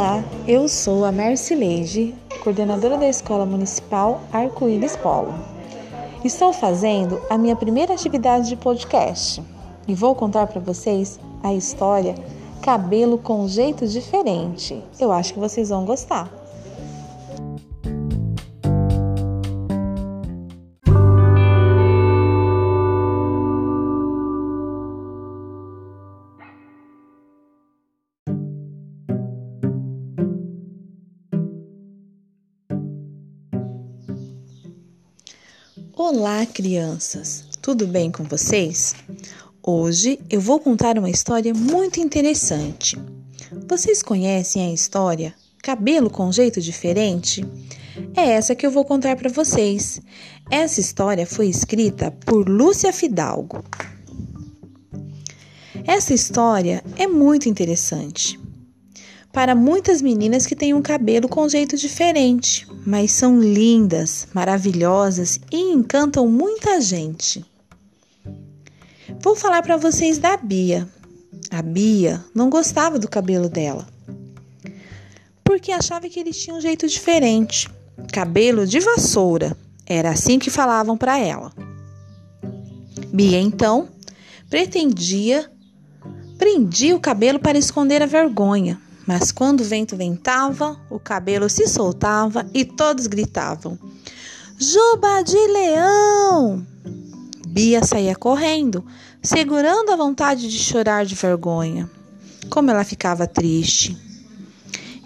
Olá, eu sou a Mercileide, coordenadora da Escola Municipal Arco-Íris Polo. Estou fazendo a minha primeira atividade de podcast e vou contar para vocês a história Cabelo com Jeito Diferente. Eu acho que vocês vão gostar. Olá, crianças! Tudo bem com vocês? Hoje eu vou contar uma história muito interessante. Vocês conhecem a história Cabelo com Jeito Diferente? É essa que eu vou contar para vocês. Essa história foi escrita por Lúcia Fidalgo. Essa história é muito interessante para muitas meninas que têm um cabelo com jeito diferente, mas são lindas, maravilhosas e encantam muita gente. Vou falar para vocês da Bia. A Bia não gostava do cabelo dela, porque achava que ele tinha um jeito diferente, cabelo de vassoura. Era assim que falavam para ela. Bia então pretendia prendia o cabelo para esconder a vergonha, mas quando o vento ventava, o cabelo se soltava e todos gritavam: Juba de leão! Bia saía correndo, segurando a vontade de chorar de vergonha. Como ela ficava triste.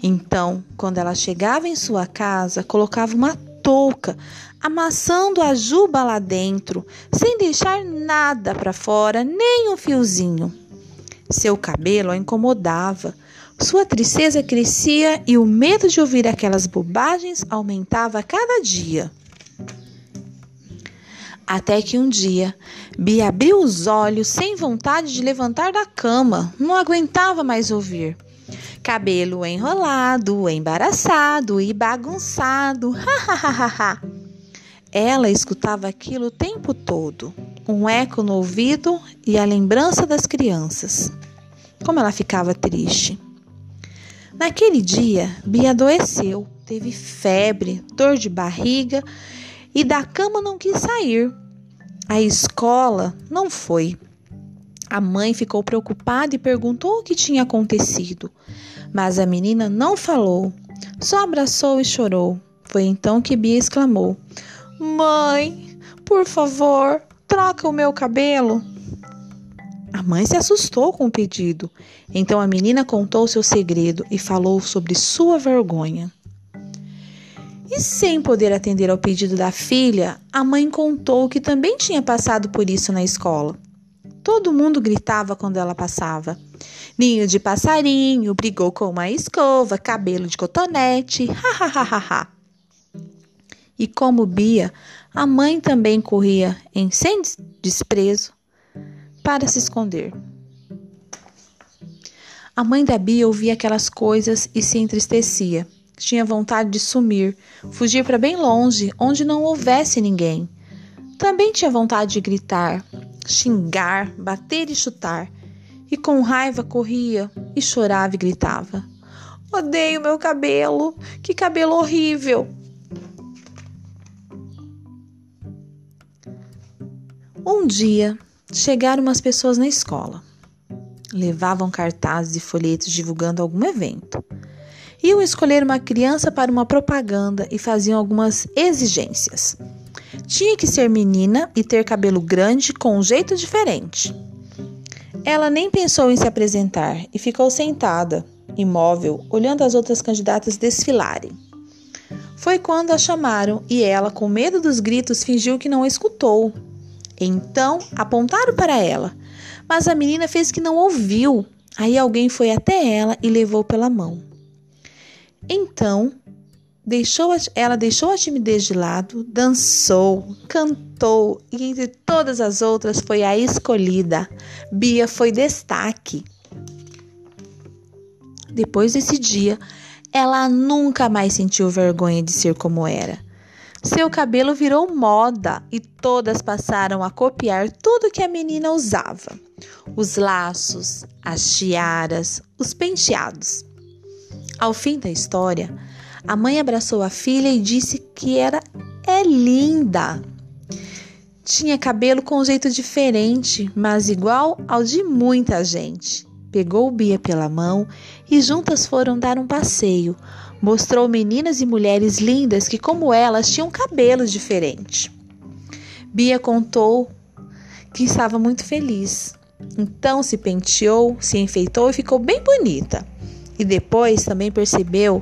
Então, quando ela chegava em sua casa, colocava uma touca, amassando a juba lá dentro, sem deixar nada para fora, nem um fiozinho. Seu cabelo a incomodava, sua tristeza crescia e o medo de ouvir aquelas bobagens aumentava cada dia. Até que um dia, Bia abriu os olhos sem vontade de levantar da cama, não aguentava mais ouvir. Cabelo enrolado, embaraçado e bagunçado. Ela escutava aquilo o tempo todo, um eco no ouvido e a lembrança das crianças. Como ela ficava triste. Naquele dia, Bia adoeceu, teve febre, dor de barriga e da cama não quis sair. A escola não foi. A mãe ficou preocupada e perguntou o que tinha acontecido, mas a menina não falou, só abraçou e chorou. Foi então que Bia exclamou: Mãe, por favor, troca o meu cabelo. A mãe se assustou com o pedido. Então a menina contou seu segredo e falou sobre sua vergonha. E sem poder atender ao pedido da filha, a mãe contou que também tinha passado por isso na escola. Todo mundo gritava quando ela passava. Ninho de passarinho, brigou com uma escova, cabelo de cotonete, ha ha ha ha. E como Bia, a mãe também corria em sem desprezo para se esconder. A mãe da Bia ouvia aquelas coisas e se entristecia. Tinha vontade de sumir, fugir para bem longe, onde não houvesse ninguém. Também tinha vontade de gritar, xingar, bater e chutar. E com raiva corria e chorava e gritava: Odeio meu cabelo! Que cabelo horrível! Um dia, Chegaram umas pessoas na escola. Levavam cartazes e folhetos divulgando algum evento. Iam escolher uma criança para uma propaganda e faziam algumas exigências. Tinha que ser menina e ter cabelo grande com um jeito diferente. Ela nem pensou em se apresentar e ficou sentada, imóvel, olhando as outras candidatas desfilarem. Foi quando a chamaram e ela, com medo dos gritos, fingiu que não escutou então apontaram para ela, mas a menina fez que não ouviu. Aí alguém foi até ela e levou pela mão. Então, deixou a, ela deixou a timidez de lado, dançou, cantou e entre todas as outras foi a escolhida. Bia foi destaque. Depois desse dia, ela nunca mais sentiu vergonha de ser como era. Seu cabelo virou moda e todas passaram a copiar tudo que a menina usava: os laços, as tiaras, os penteados. Ao fim da história, a mãe abraçou a filha e disse que era é linda. Tinha cabelo com um jeito diferente, mas igual ao de muita gente. Pegou Bia pela mão e juntas foram dar um passeio. Mostrou meninas e mulheres lindas que, como elas, tinham cabelo diferente. Bia contou que estava muito feliz. Então se penteou, se enfeitou e ficou bem bonita. E depois também percebeu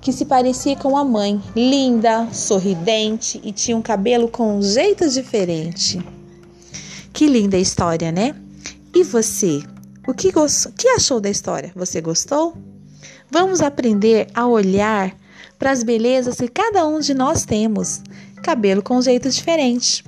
que se parecia com a mãe, linda, sorridente e tinha um cabelo com um jeito diferente. Que linda história, né? E você? O que, que achou da história? Você gostou? Vamos aprender a olhar para as belezas que cada um de nós temos. Cabelo com jeito diferente.